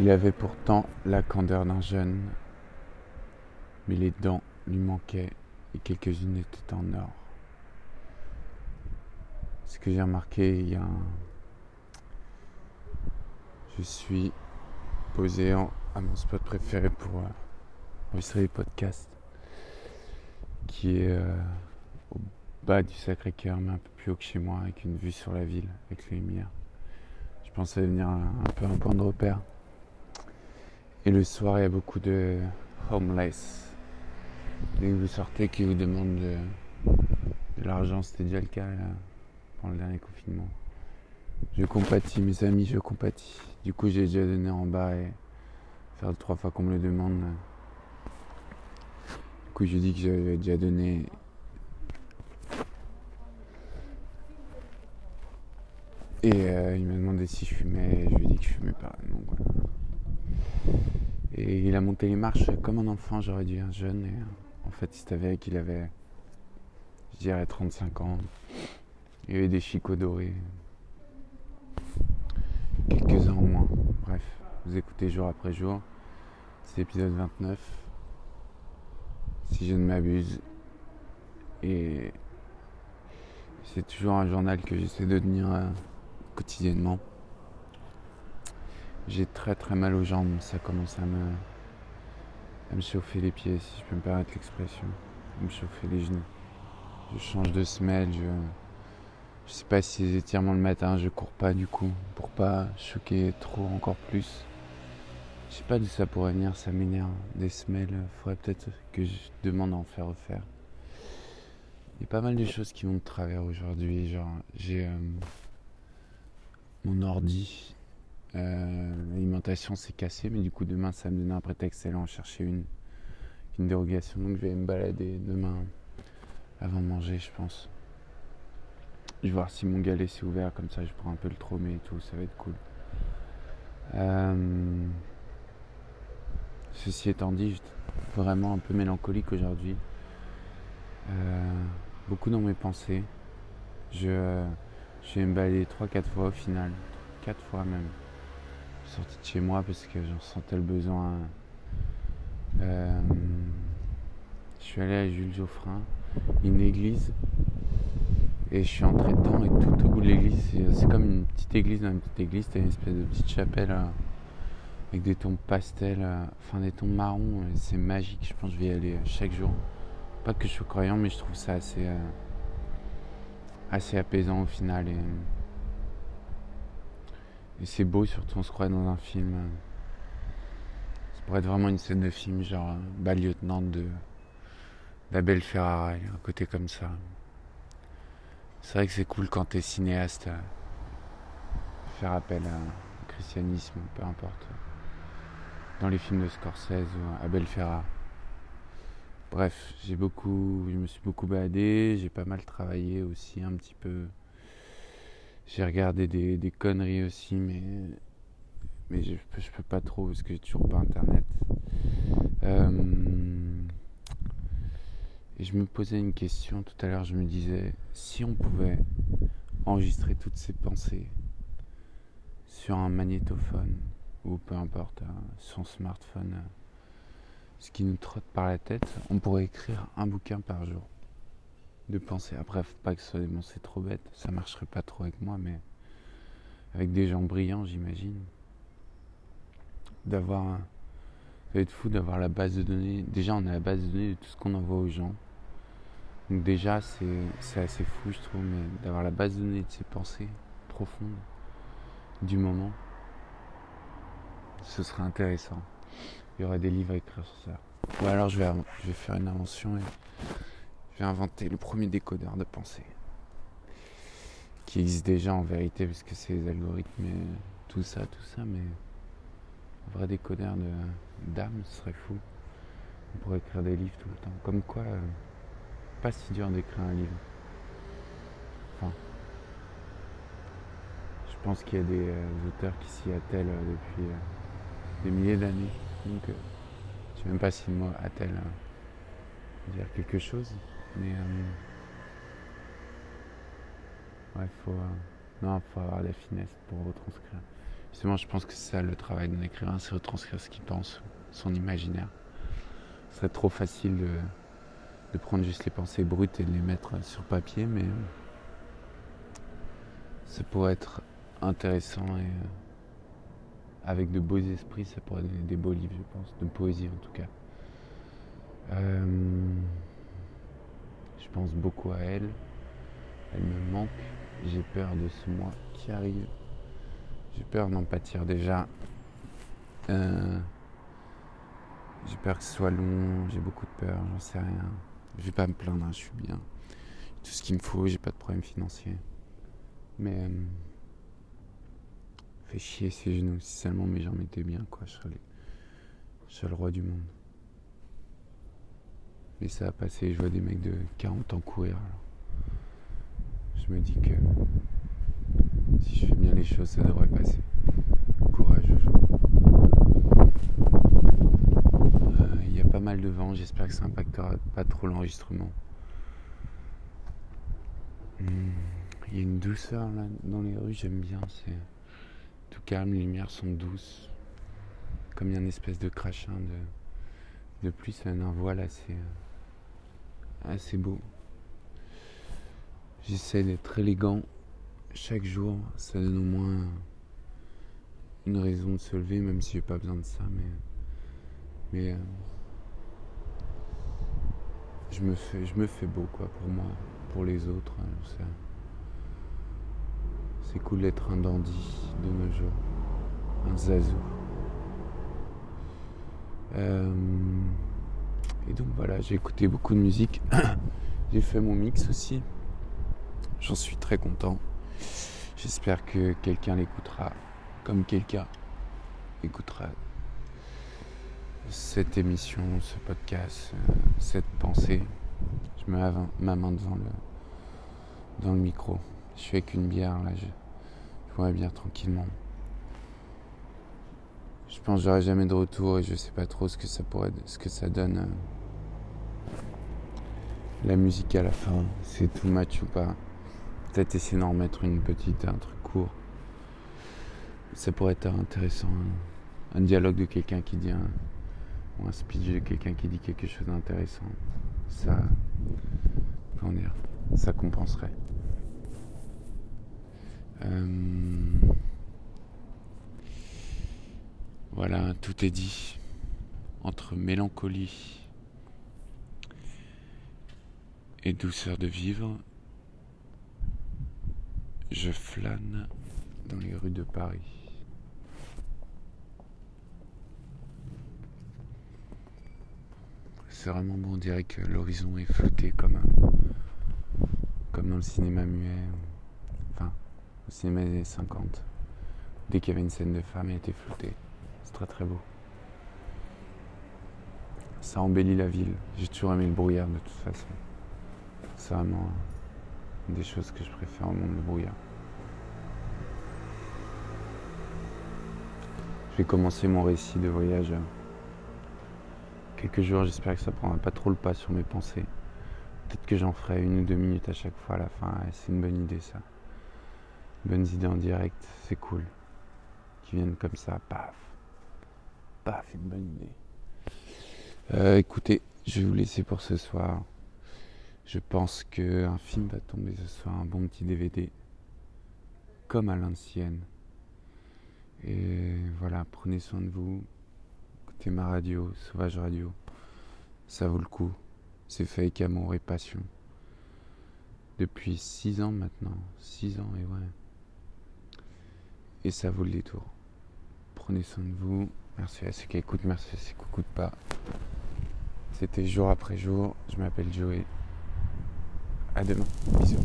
Il avait pourtant la candeur d'un jeune, mais les dents lui manquaient et quelques-unes étaient en or. Ce que j'ai remarqué, il y a un... Je suis posé à mon spot préféré pour euh, enregistrer les podcasts, qui est euh, au bas du Sacré-Cœur, mais un peu plus haut que chez moi, avec une vue sur la ville, avec les lumières. Je pensais devenir un, un peu un point de repère. Et le soir, il y a beaucoup de homeless. Dès que vous sortez, qui vous demandent de, l'argent, c'était déjà le cas là, pendant le dernier confinement. Je compatis, mes amis, je compatis. Du coup, j'ai déjà donné en bas et faire trois fois qu'on me le demande. Du coup, j'ai dit que j'avais déjà donné. Et euh, il m'a demandé si je fumais. Je lui ai dit que je fumais pas. Et il a monté les marches comme un enfant, j'aurais dit un jeune. Et en fait, il savait qu'il avait, je dirais, 35 ans. Il y avait des chicots dorés. Quelques-uns en moins. Bref, vous écoutez jour après jour. C'est l'épisode 29. Si je ne m'abuse. Et c'est toujours un journal que j'essaie de tenir euh, quotidiennement. J'ai très très mal aux jambes, ça commence à me, à me chauffer les pieds, si je peux me permettre l'expression. À me chauffer les genoux. Je change de semelle, je, je sais pas si les étirements le matin, je cours pas du coup, pour pas choquer trop encore plus. Je sais pas d'où ça pourrait venir, ça m'énerve. Des semelles, faudrait peut-être que je demande à en faire refaire. Il y a pas mal de choses qui vont de travers aujourd'hui, genre j'ai euh, mon ordi euh, L'alimentation s'est cassée, mais du coup demain ça me donne un prétexte d'aller en chercher une, une dérogation. Donc je vais me balader demain avant de manger, je pense. Je vais voir si mon galet s'est ouvert, comme ça je prends un peu le tromé et tout, ça va être cool. Euh, ceci étant dit, je vraiment un peu mélancolique aujourd'hui. Euh, beaucoup dans mes pensées. Je, je vais me balader 3-4 fois au final. 4 fois même sorti de chez moi parce que j'en sentais le besoin. Euh, je suis allé à Jules Geoffrin, une église, et je suis entré dedans et tout au bout de l'église, c'est comme une petite église dans une petite église, t'as une espèce de petite chapelle euh, avec des tons pastels, euh, enfin des tons marrons, c'est magique, je pense que je vais y aller chaque jour. Pas que je sois croyant, mais je trouve ça assez, assez apaisant au final. Et c'est beau, surtout on se croit dans un film. Ça pourrait être vraiment une scène de film, genre Bas lieutenant de d'Abel Ferrara, un côté comme ça. C'est vrai que c'est cool quand t'es cinéaste, faire appel à christianisme, peu importe. Dans les films de Scorsese ou Abel Ferrara. Bref, j'ai beaucoup, je me suis beaucoup baladé, j'ai pas mal travaillé aussi un petit peu j'ai regardé des, des, conneries aussi, mais, mais je, je peux pas trop parce que j'ai toujours pas internet. Euh, et je me posais une question tout à l'heure, je me disais, si on pouvait enregistrer toutes ces pensées sur un magnétophone, ou peu importe, hein, son smartphone, ce qui nous trotte par la tête, on pourrait écrire un bouquin par jour de penser. Après, pas que ce soit c'est trop bête, ça marcherait pas trop avec moi, mais avec des gens brillants, j'imagine. D'avoir. Ça va être fou d'avoir la base de données. Déjà, on a la base de données de tout ce qu'on envoie aux gens. Donc, déjà, c'est assez fou, je trouve, mais d'avoir la base de données de ses pensées profondes du moment, ce serait intéressant. Il y aurait des livres à écrire sur ça. Ou alors, je vais, je vais faire une invention et j'ai inventé le premier décodeur de pensée. Qui existe déjà en vérité, parce que c'est les algorithmes et tout ça, tout ça, mais un vrai décodeur d'âme, ce serait fou. On pourrait écrire des livres tout le temps. Comme quoi, euh, pas si dur d'écrire un livre. Enfin, je pense qu'il y a des euh, auteurs qui s'y attellent euh, depuis des milliers d'années. Donc, je sais même pas si le mot attelle dire quelque chose. Mais euh, faut, euh, non, faut avoir la finesse pour retranscrire. moi je pense que c'est ça le travail d'un écrivain, c'est retranscrire ce qu'il pense, son imaginaire. Ce serait trop facile de, de prendre juste les pensées brutes et de les mettre sur papier, mais ça pourrait être intéressant et euh, avec de beaux esprits, ça pourrait donner des beaux livres, je pense, de poésie en tout cas. Euh, je pense beaucoup à elle. Elle me manque. J'ai peur de ce mois qui arrive. J'ai peur d'en pâtir déjà. Euh, j'ai peur que ce soit long. J'ai beaucoup de peur. J'en sais rien. Je vais pas me plaindre. Hein, je suis bien. Tout ce qu'il me faut. J'ai pas de problème financier. Mais euh, fait chier ces genoux. Si seulement mes jambes étaient bien, quoi. Je serais, je serais le roi du monde. Mais ça a passé, je vois des mecs de 40 ans courir. Je me dis que si je fais bien les choses, ça devrait passer. Courage, euh, Il y a pas mal de vent, j'espère que ça n'impactera pas trop l'enregistrement. Hmm, il y a une douceur là dans les rues, j'aime bien. C'est tout calme, les lumières sont douces. Comme il y a une espèce de crachin de, de pluie, ça donne un voile assez. Ah, c'est beau. J'essaie d'être élégant chaque jour. Ça donne au moins une raison de se lever, même si j'ai pas besoin de ça. Mais, mais euh, je me fais, je me fais beau quoi pour moi, pour les autres. Hein, c'est cool d'être un dandy de nos jours, un zazou. Euh, et donc voilà, j'ai écouté beaucoup de musique. j'ai fait mon mix aussi. J'en suis très content. J'espère que quelqu'un l'écoutera comme quelqu'un écoutera cette émission, ce podcast, euh, cette pensée. Je mets ma main devant le, dans le micro. Je suis avec une bière là, je, je pourrais bien tranquillement. Je pense que j'aurai jamais de retour et je sais pas trop ce que ça pourrait, ce que ça donne. La musique à la fin, c'est tout match ou pas? Peut-être essayer d'en remettre une petite, un truc court. Ça pourrait être intéressant. Un, dialogue de quelqu'un qui dit un, ou un speech de quelqu'un qui dit quelque chose d'intéressant. Ça, comment dire, ça compenserait. Euh, voilà, tout est dit. Entre mélancolie et douceur de vivre, je flâne dans les rues de Paris. C'est vraiment bon, on dirait que l'horizon est flotté comme, comme dans le cinéma muet, enfin, au cinéma des années 50. Dès qu'il y avait une scène de femme, elle était flottée. C'est très très beau. Ça embellit la ville. J'ai toujours aimé le brouillard de toute façon. C'est vraiment des choses que je préfère au monde, le brouillard. Je vais commencer mon récit de voyage quelques jours. J'espère que ça prendra pas trop le pas sur mes pensées. Peut-être que j'en ferai une ou deux minutes à chaque fois à la fin. c'est une bonne idée ça. Bonnes idées en direct, c'est cool. Qui viennent comme ça, paf. Paf, une bonne idée. Euh, écoutez, je vais vous laisser pour ce soir. Je pense qu'un film va tomber ce soir, un bon petit DVD, comme à l'ancienne. Et voilà, prenez soin de vous. Écoutez ma radio, Sauvage Radio. Ça vaut le coup. C'est fait amour et passion. Depuis six ans maintenant. Six ans, et ouais. Et ça vaut le détour. Prenez soin de vous. Merci à ceux qui écoutent, merci à ceux qui n'écoutent pas. C'était jour après jour. Je m'appelle Joey. À demain. Bisous.